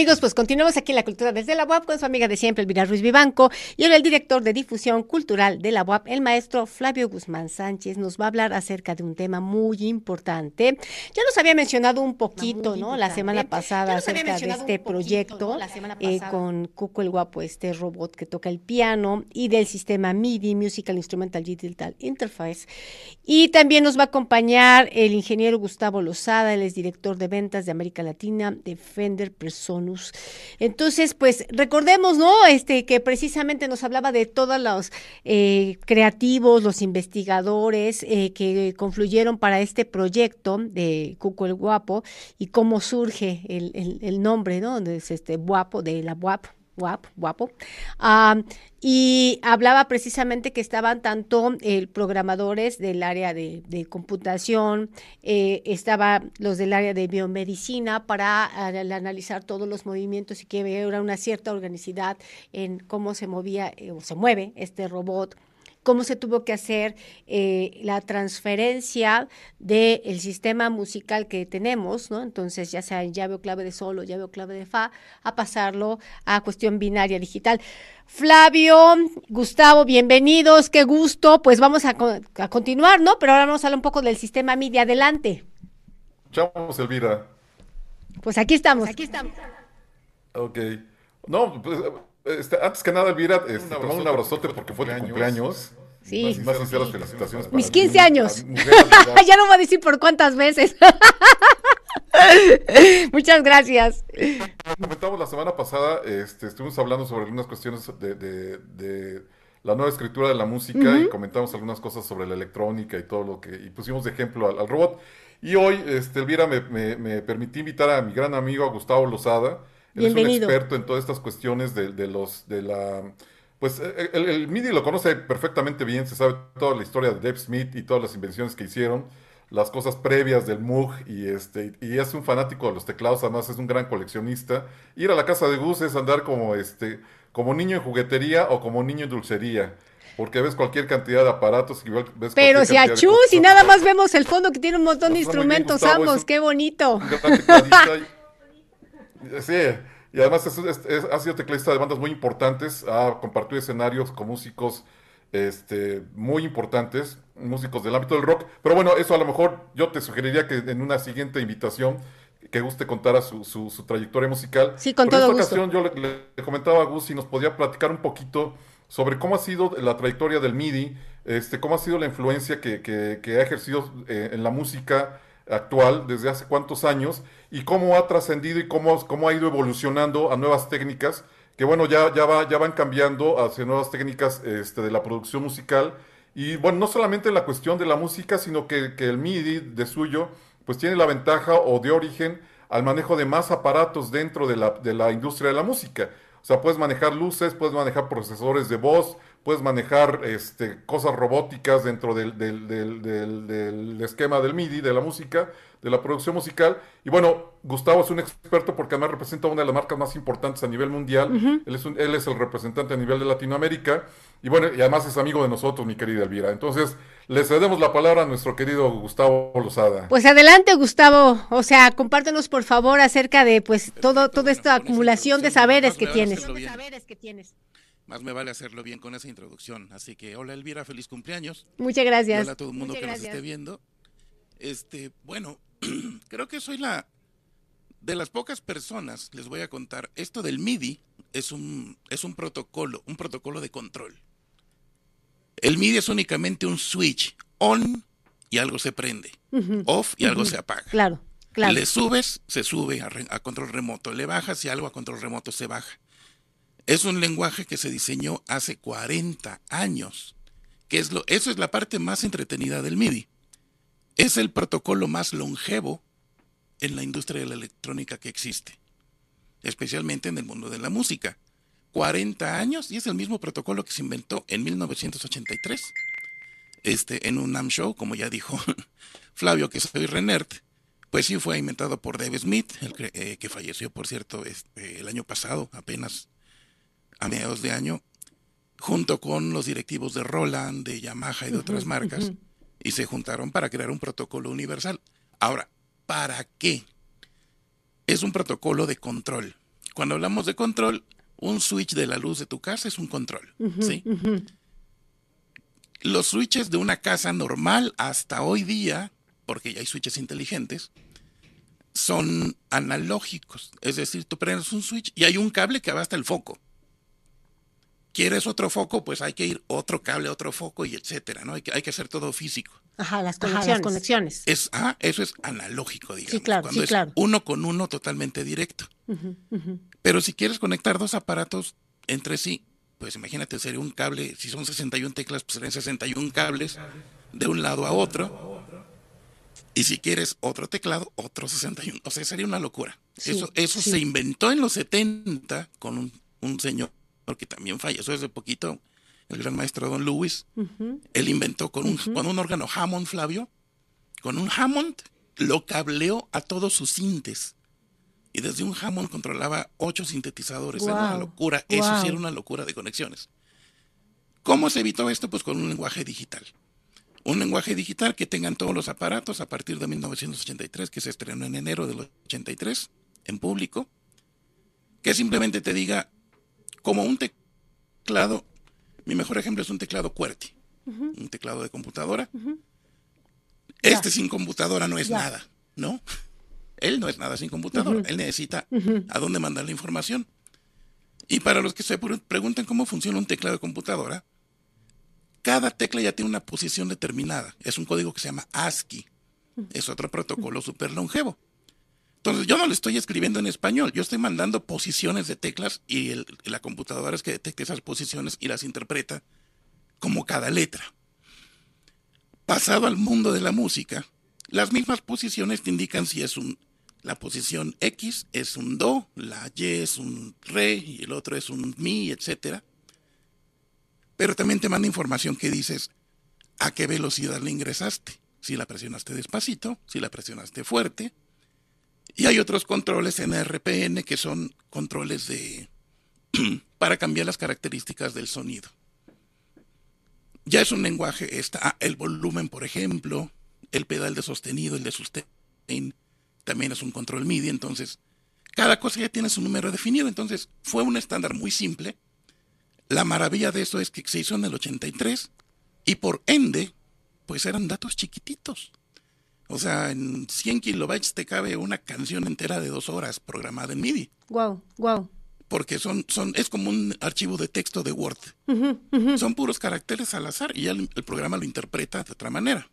amigos, pues continuamos aquí en la cultura desde la UAP con su amiga de siempre, Elvira Ruiz Vivanco, y ahora el director de difusión cultural de la UAP, el maestro Flavio Guzmán Sánchez, nos va a hablar acerca de un tema muy importante. Ya nos había mencionado un poquito, ¿no? La semana pasada acerca de este proyecto eh, con Cuco el Guapo, este robot que toca el piano, y del sistema MIDI, Musical Instrumental Digital Interface. Y también nos va a acompañar el ingeniero Gustavo Lozada, él es director de ventas de América Latina de Fender Entonces, pues recordemos, ¿no? Este que precisamente nos hablaba de todos los eh, creativos, los investigadores eh, que confluyeron para este proyecto de Cuco el Guapo y cómo surge el, el, nombre, ¿no? Es este guapo de la guap, guap, guapo. Ah, y hablaba precisamente que estaban tanto eh, programadores del área de, computación, eh, estaban los del área de biomedicina para analizar todos los movimientos y que hubiera una cierta organicidad en cómo se movía eh, o se mueve este robot cómo se tuvo que hacer eh, la transferencia del sistema musical que tenemos, ¿no? Entonces, ya sea en llave o clave de sol o llave o clave de fa, a pasarlo a cuestión binaria digital. Flavio, Gustavo, bienvenidos, qué gusto. Pues vamos a, continuar, ¿no? Pero ahora vamos a hablar un poco del sistema MIDI. Adelante. Chao, Elvira. Pues aquí estamos. Pues aquí estamos. Ok. No, pues este, antes que nada, Elvira, este, te un abrazote porque fue tu cumpleaños. Sí. Más, sinceras felicitaciones. Mis 15 años. ya no voy a decir por cuántas veces. Muchas gracias. Comentamos la semana pasada, este, estuvimos hablando sobre algunas cuestiones de, de, la nueva escritura de la música y comentamos algunas cosas sobre la electrónica y todo lo que, y pusimos de ejemplo al, robot. Y hoy, este, Elvira, me, me, me permití invitar a mi gran amigo Gustavo Lozada, él es un experto en todas estas cuestiones de, de los, de la, pues el, MIDI lo conoce perfectamente bien, se sabe toda la historia de Dave Smith y todas las invenciones que hicieron, las cosas previas del Moog y este y es un fanático de los teclados, además es un gran coleccionista. Ir a la casa de Gus es andar como este como niño en juguetería o como niño en dulcería. Porque ves cualquier cantidad de aparatos y ves Pero si a chus y nada más vemos el fondo que tiene un montón de instrumentos ambos, qué bonito. Sí, y además ha sido teclista de bandas muy importantes, ha compartido escenarios con músicos este, muy importantes, músicos del ámbito del rock. Pero bueno, eso a lo mejor yo te sugeriría que en una siguiente invitación que guste contara su, su, trayectoria musical. Sí, con todo en esta ocasión yo le, comentaba a Gus si nos podía platicar un poquito sobre cómo ha sido la trayectoria del MIDI, este, cómo ha sido la influencia que, que, ha ejercido eh, en la música actual desde hace cuántos años y cómo ha trascendido y cómo, cómo ha ido evolucionando a nuevas técnicas que bueno, ya, ya, va, ya van cambiando hacia nuevas técnicas este, de la producción musical. Y bueno, no solamente en la cuestión de la música, sino que, que el MIDI de suyo, pues tiene la ventaja o de origen al manejo de más aparatos dentro de la, de la industria de la música. O sea, puedes manejar luces, puedes manejar procesores de voz, puedes manejar este, cosas robóticas dentro del, del, del, del, esquema del MIDI, de la música, de la producción musical. Y bueno, Gustavo es un experto porque además representa una de las marcas más importantes a nivel mundial. él, es él es el representante a nivel de Latinoamérica. Y bueno, y además es amigo de nosotros, mi querida Elvira. Entonces, le cedemos la palabra a nuestro querido Gustavo Lozada. Pues adelante, Gustavo. O sea, compártenos por favor acerca de pues todo, toda esta acumulación de saberes que tienes. Más me vale hacerlo bien con esa introducción. Así que, hola Elvira, feliz cumpleaños. Muchas gracias. hola a todo el mundo que nos esté viendo. Este, bueno, creo que soy la de las pocas personas, les voy a contar, esto del MIDI es un, es un protocolo, un protocolo de control. El MIDI es únicamente un switch on y algo se prende, off y algo se apaga. Claro, claro. Le subes, se sube a, a, control remoto, le bajas y algo a control remoto se baja. Es un lenguaje que se diseñó hace 40 años, que es lo, eso es la parte más entretenida del MIDI. Es el protocolo más longevo en la industria de la electrónica que existe, especialmente en el mundo de la música. 40 años y es el mismo protocolo que se inventó en 1983 este, en un NAM show, como ya dijo Flavio, que soy Renert, pues sí fue inventado por Dave Smith, el que, eh, que falleció, por cierto, este, el año pasado, apenas a mediados de año, junto con los directivos de Roland, de Yamaha y de otras marcas, y se juntaron para crear un protocolo universal. Ahora, ¿para qué? Es un protocolo de control. cuando hablamos de control, un switch de la luz de tu casa es un control, ¿sí? Los switches de una casa normal hasta hoy día, porque ya hay switches inteligentes, son analógicos. Es decir, tú prendes un switch y hay un cable que va hasta el foco. ¿Quieres otro foco? Pues hay que ir otro cable, otro foco y etcétera, ¿no? Hay que, hay que hacer todo físico. Ajá, las conexiones. conexiones. Es, ah, eso es analógico, digamos. Sí, claro, cuando sí, es claro. uno con uno totalmente directo. Pero si quieres conectar dos aparatos entre sí, pues imagínate, sería un cable, si son 61 teclas, pues serían 61 cables de un lado a otro. Y si quieres otro teclado, otro 61. O sea, sería una locura. Sí, eso eso sí. se inventó en los 70 con un, un señor que también falleció hace poquito, el gran maestro Don Lewis. Él inventó con un, con un órgano Hammond, Flavio. Con un Hammond lo cableó a todos sus sintes. Y desde un Hammond controlaba ocho sintetizadores. Era una locura. Eso sí era una locura de conexiones. ¿Cómo se evitó esto? Pues con un lenguaje digital. Un lenguaje digital que tengan todos los aparatos a partir de 1983, que se estrenó en enero del 83 en público, que simplemente te diga, como un teclado, mi mejor ejemplo es un teclado QWERTY, un teclado de computadora. Este sin computadora no es nada, ¿no? Él no es nada sin computadora, él necesita a dónde mandar la información. Y para los que se pre- preguntan cómo funciona un teclado de computadora, cada tecla ya tiene una posición determinada. Es un código que se llama ASCII. Es otro protocolo súper longevo. Entonces yo no le estoy escribiendo en español, yo estoy mandando posiciones de teclas y la computadora es que detecta esas posiciones y las interpreta como cada letra. Pasado al mundo de la música, las mismas posiciones te indican si es un la posición X es un do, la Y es un re y el otro es un mi, etcétera. Pero también te manda información que dices a qué velocidad le ingresaste, si la presionaste despacito, si la presionaste fuerte. Y hay otros controles en RPN que son controles de para cambiar las características del sonido. Ya es un lenguaje, está el volumen, por ejemplo, el pedal de sostenido, el de sustain, también es un control MIDI, entonces cada cosa ya tiene su número definido, entonces fue un estándar muy simple. La maravilla de eso es que se hizo en el 83 y por ende, pues eran datos chiquititos. O sea, en 100 kilobytes te cabe una canción entera de dos horas programada en MIDI, Wow, wow. porque son, son, es como un archivo de texto de Word. Son puros caracteres al azar y ya el, el programa lo interpreta de otra manera.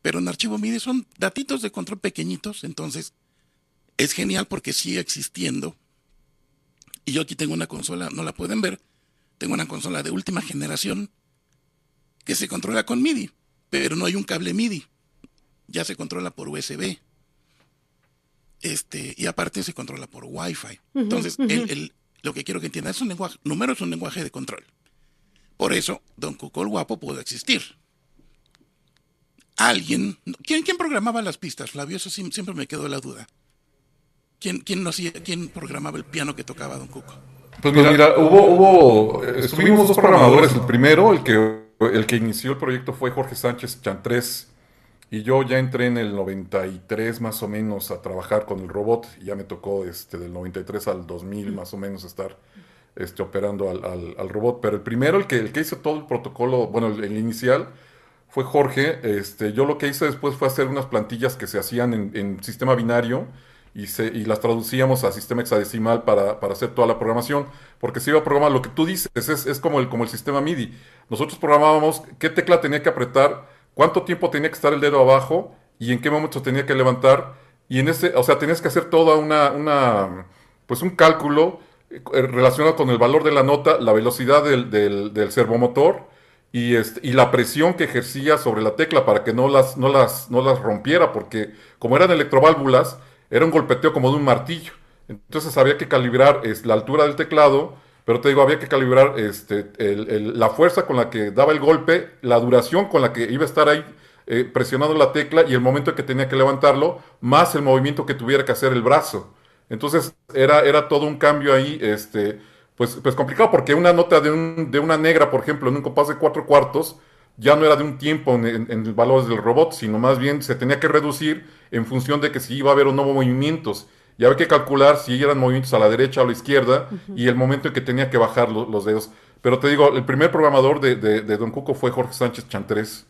Pero en archivo MIDI son datitos de control pequeñitos, entonces es genial porque sigue existiendo. Y yo aquí tengo una consola, no la pueden ver, tengo una consola de última generación que se controla con MIDI, pero no hay un cable MIDI. Ya se controla por USB. Este, y aparte se controla por Wi-Fi. Entonces, el- el- lo que quiero que entiendan es un lenguaje, número es un lenguaje de control. Por eso, Don Cuco el Guapo pudo existir. Alguien, ¿quién, quién programaba las pistas, Flavio? Eso sí- siempre me quedó la duda. ¿Quién, quién, no hacía, ¿Quién programaba el piano que tocaba Don Cuco? Pues mira, mira, hubo, hubo, estuvimos dos programadores. El primero, el que, el que inició el proyecto fue Jorge Sánchez Chantrés. Y yo ya entré en el 93 más o menos a trabajar con el robot. Y ya me tocó este, del 93 al 2000 más o menos estar este, operando al, al- al robot. Pero el primero, el que, el que hizo todo el protocolo, bueno, el, el inicial, fue Jorge. Este, yo lo que hice después fue hacer unas plantillas que se hacían en, en sistema binario y, se, y las traducíamos a sistema hexadecimal para, para hacer toda la programación. Porque se iba a programar lo que tú dices, es, es como, el, como el sistema MIDI. Nosotros programábamos qué tecla tenía que apretar, cuánto tiempo tenía que estar el dedo abajo y en qué momento tenía que levantar. Y en ese, o sea, tenías que hacer toda una, una pues un cálculo eh, relacionado con el valor de la nota, la velocidad del, del, del servomotor y, este, y la presión que ejercía sobre la tecla para que no las, no las, no las rompiera, porque como eran electroválvulas, era un golpeteo como de un martillo. Entonces había que calibrar es, la altura del teclado, pero te digo, había que calibrar este, la fuerza con la que daba el golpe, la duración con la que iba a estar ahí eh, presionando la tecla y el momento en que tenía que levantarlo, más el movimiento que tuviera que hacer el brazo. Entonces era, era todo un cambio ahí, este, pues, pues complicado, porque una nota de, un- de una negra, por ejemplo, en un compás de cuatro cuartos, ya no era de un tiempo en, en- en el valor del robot, sino más bien se tenía que reducir en función de que si iba a haber o no movimientos. Y había que calcular si eran movimientos a la derecha o a la izquierda y el momento en que tenía que bajar los dedos. Pero te digo, el primer programador de, de, Don Cuco fue Jorge Sánchez Chantrés.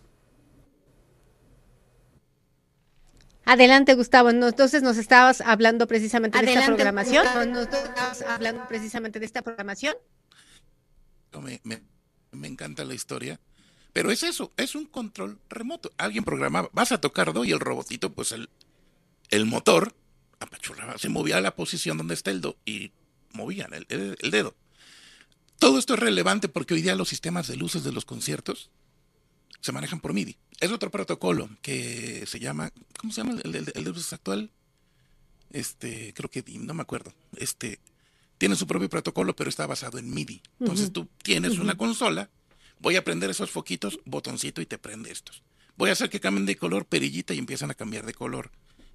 Adelante, Gustavo. entonces nos estabas hablando precisamente de esta programación. Nos estabas hablando precisamente de esta programación. Me, me, encanta la historia. Pero es eso, es un control remoto. Alguien programaba, vas a tocar do y el robotito, pues el, el motor apachurraba, se movía a la posición donde está el do y movían el, dedo. Todo esto es relevante porque hoy día los sistemas de luces de los conciertos se manejan por MIDI. Es otro protocolo que se llama, ¿cómo se llama el, de luces actual? Este, creo que no me acuerdo. Este, tiene su propio protocolo, pero está basado en MIDI. Entonces tú tienes una consola, voy a prender esos foquitos, botoncito y te prende estos. Voy a hacer que cambien de color, perillita y empiezan a cambiar de color.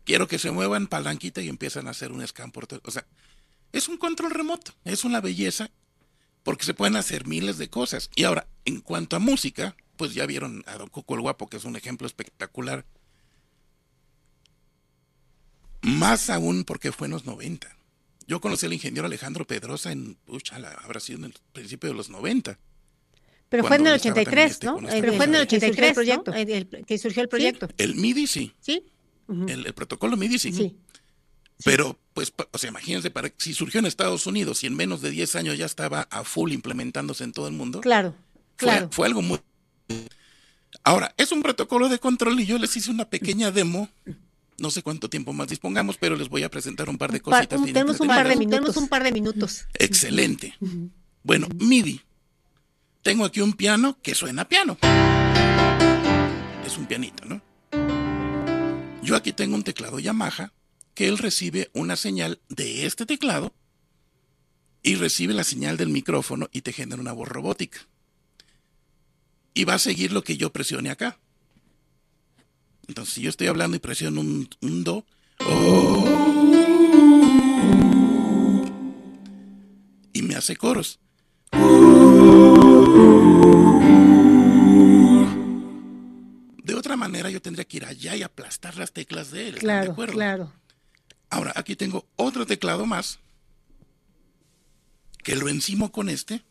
Quiero que se muevan palanquita y empiezan a hacer un scan por todo. O sea, es un control remoto, es una belleza, porque se pueden hacer miles de cosas. Y ahora, en cuanto a música, pues ya vieron a Don Coco el Guapo, que es un ejemplo espectacular. Más aún porque fue en los 90. Yo conocí al ingeniero Alejandro Pedrosa en, pucha, habrá sido en el principio de los 90. Pero fue en el 83, este ¿no? Pero fue en el 83 el proyecto, que surgió el proyecto. el MIDI sí. Sí el, protocolo MIDI sí. Pero, pues, o sea, imagínense, para, si surgió en Estados Unidos y en menos de 10 años ya estaba a full implementándose en todo el mundo. Claro, claro. Fue, algo muy... Ahora, es un protocolo de control y yo les hice una pequeña demo. No sé cuánto tiempo más dispongamos, pero les voy a presentar un par de cositas. tenemos, un par de minutos, un par de minutos. Excelente. Bueno, MIDI. Tengo aquí un piano que suena piano. Es un pianito, ¿no? Yo aquí tengo un teclado Yamaha que él recibe una señal de este teclado y recibe la señal del micrófono y te genera una voz robótica. Y va a seguir lo que yo presione acá. Entonces, si yo estoy hablando y presiono un, do, y me hace coros. Otra manera, yo tendría que ir allá y aplastar las teclas de él. Claro, claro. Ahora, aquí tengo otro teclado más que lo encimo con este.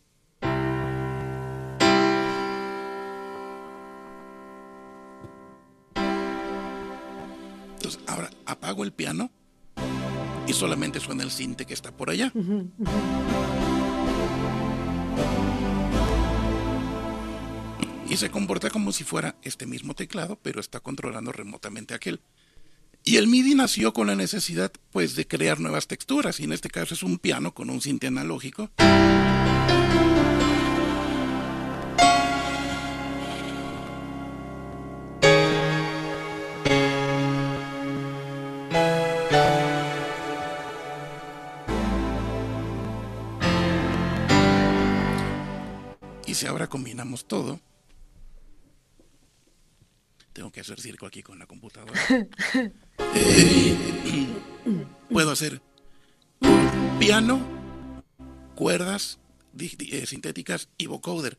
Entonces, ahora apago el piano y solamente suena el cinte que está por allá y se comporta como si fuera este mismo teclado, pero está controlando remotamente aquel. Y el MIDI nació con la necesidad, pues, de crear nuevas texturas, y en este caso es un piano con un cinte analógico. Y si ahora combinamos todo, hacer circo aquí con la computadora. Eh, puedo hacer piano, cuerdas eh, sintéticas y vocoder.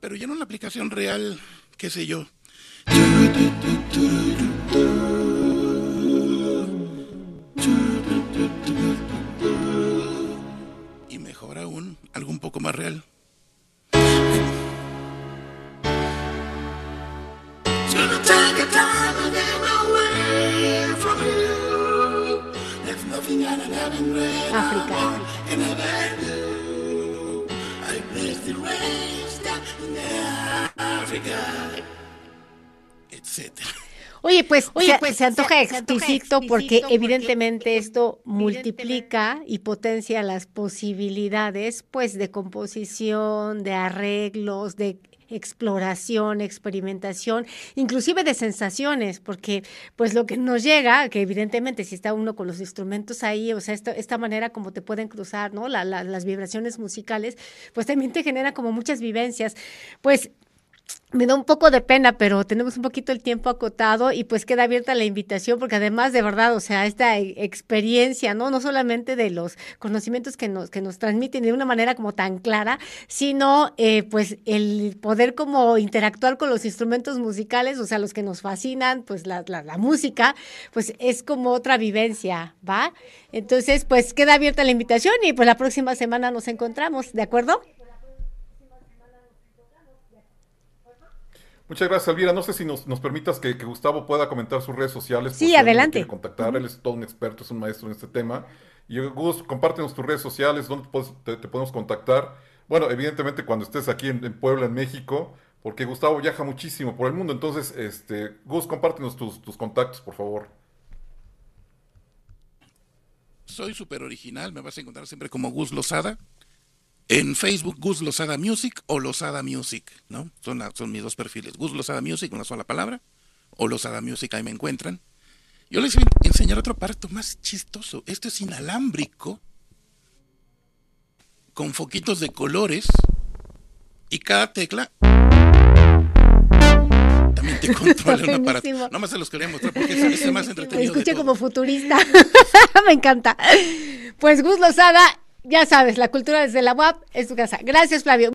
Pero ya en una aplicación real, qué sé yo. Algo un poco más real. África. Etcétera. Oye, pues, Oye, se, pues se, antoja exquisito porque, evidentemente esto multiplica y potencia las posibilidades pues de composición, de arreglos, de exploración, experimentación, inclusive de sensaciones, porque pues lo que nos llega, que evidentemente si está uno con los instrumentos ahí, o sea, esta, esta manera como te pueden cruzar, ¿no? las vibraciones musicales, pues también te genera como muchas vivencias. Pues me da un poco de pena, pero tenemos un poquito el tiempo acotado y pues queda abierta la invitación porque además de verdad, o sea, esta e, experiencia, ¿no? No solamente de los conocimientos que nos, que nos transmiten de una manera como tan clara, sino eh, pues el poder como interactuar con los instrumentos musicales, o sea, los que nos fascinan, pues la, la, la música, pues es como otra vivencia, ¿va? Entonces, pues queda abierta la invitación y pues la próxima semana nos encontramos, ¿de acuerdo? Muchas gracias, Elvira. No sé si nos, nos permitas que, que, Gustavo pueda comentar sus redes sociales. Sí, adelante. contactar, uh -huh. él es todo un experto, es un maestro en este tema. Y Gus, compártenos tus redes sociales, dónde te, te, podemos contactar. Bueno, evidentemente cuando estés aquí en, en, Puebla, en México, porque Gustavo viaja muchísimo por el mundo. Entonces, este, Gus, compártenos tus, tus contactos, por favor. Soy súper original, me vas a encontrar siempre como Gus Lozada. En Facebook, Gus Lozada Music o Lozada Music, ¿no? Son, son mis dos perfiles. Gus Lozada Music, una sola palabra, o Lozada Music, ahí me encuentran. Yo les voy a enseñar otro aparato más chistoso. Esto es inalámbrico, con foquitos de colores, y cada tecla también te controla un aparato. No más se los quería mostrar porque es, es más entretenido. Me escuché como futurista. me encanta. Pues Gus Lozada ya sabes, la cultura desde la UAP es tu casa. Gracias, Flavio.